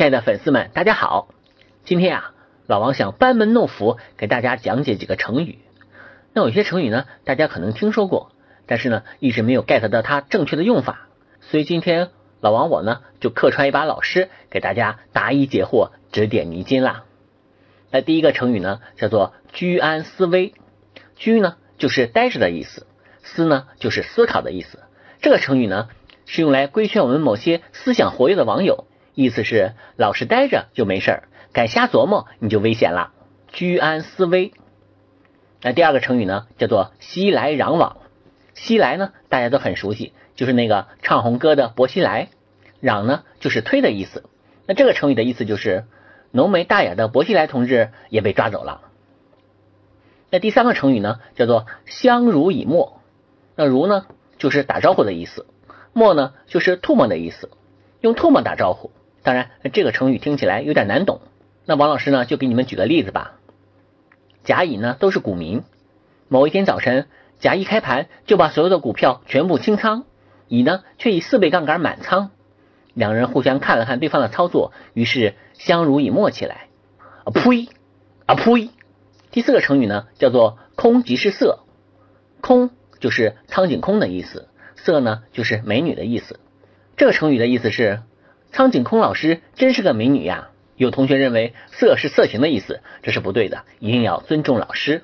亲爱的粉丝们，大家好！今天啊，老王想班门弄斧，给大家讲解几个成语。那有些成语呢，大家可能听说过，但是呢，一直没有 get 到它正确的用法。所以今天老王我呢，就客串一把老师，给大家答疑解惑，指点迷津啦。那第一个成语呢，叫做居安思危。居呢，就是待着的意思；思呢，就是思考的意思。这个成语呢，是用来规劝我们某些思想活跃的网友。意思是老实待着就没事儿，敢瞎琢磨你就危险了。居安思危。那第二个成语呢，叫做熙来攘往。熙来呢，大家都很熟悉，就是那个唱红歌的薄熙来。攘呢，就是推的意思。那这个成语的意思就是，浓眉大眼的薄熙来同志也被抓走了。那第三个成语呢，叫做相濡以沫。那濡呢，就是打招呼的意思；沫呢，就是唾沫的意思。用唾沫打招呼。当然，这个成语听起来有点难懂。那王老师呢，就给你们举个例子吧。甲乙呢都是股民，某一天早晨，甲一开盘就把所有的股票全部清仓，乙呢却以四倍杠杆满仓。两人互相看了看对方的操作，于是相濡以沫起来。啊呸！啊呸！第四个成语呢叫做空即是色，空就是苍井空的意思，色呢就是美女的意思。这个成语的意思是。苍井空老师真是个美女呀！有同学认为“色”是色情的意思，这是不对的，一定要尊重老师。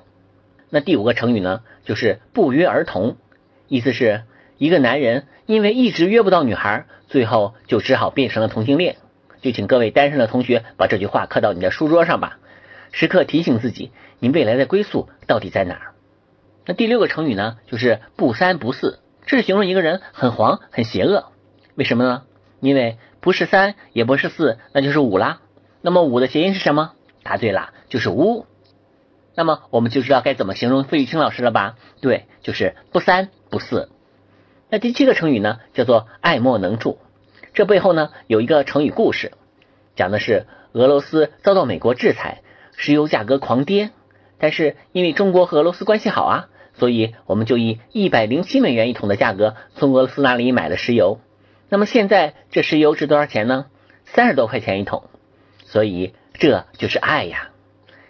那第五个成语呢，就是不约而同，意思是一个男人因为一直约不到女孩，最后就只好变成了同性恋。就请各位单身的同学把这句话刻到你的书桌上吧，时刻提醒自己，你未来的归宿到底在哪儿？那第六个成语呢，就是不三不四，这是形容一个人很黄、很邪恶。为什么呢？因为不是三，也不是四，那就是五啦。那么五的谐音是什么？答对了，就是污。那么我们就知道该怎么形容费玉清老师了吧？对，就是不三不四。那第七个成语呢，叫做爱莫能助。这背后呢有一个成语故事，讲的是俄罗斯遭到美国制裁，石油价格狂跌，但是因为中国和俄罗斯关系好啊，所以我们就以一百零七美元一桶的价格从俄罗斯那里买了石油。那么现在这石油值多少钱呢？三十多块钱一桶，所以这就是爱呀。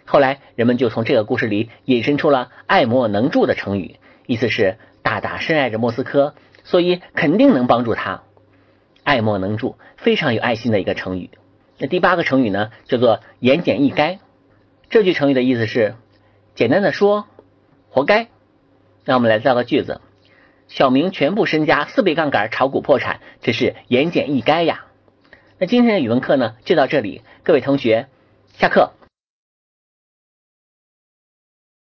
后来人们就从这个故事里引申出了“爱莫能助”的成语，意思是大大深爱着莫斯科，所以肯定能帮助他。爱莫能助，非常有爱心的一个成语。那第八个成语呢，叫做“言简意赅”。这句成语的意思是简单的说，活该。那我们来造个句子。小明全部身家四倍杠杆炒股破产，这是言简意赅呀。那今天的语文课呢，就到这里，各位同学，下课。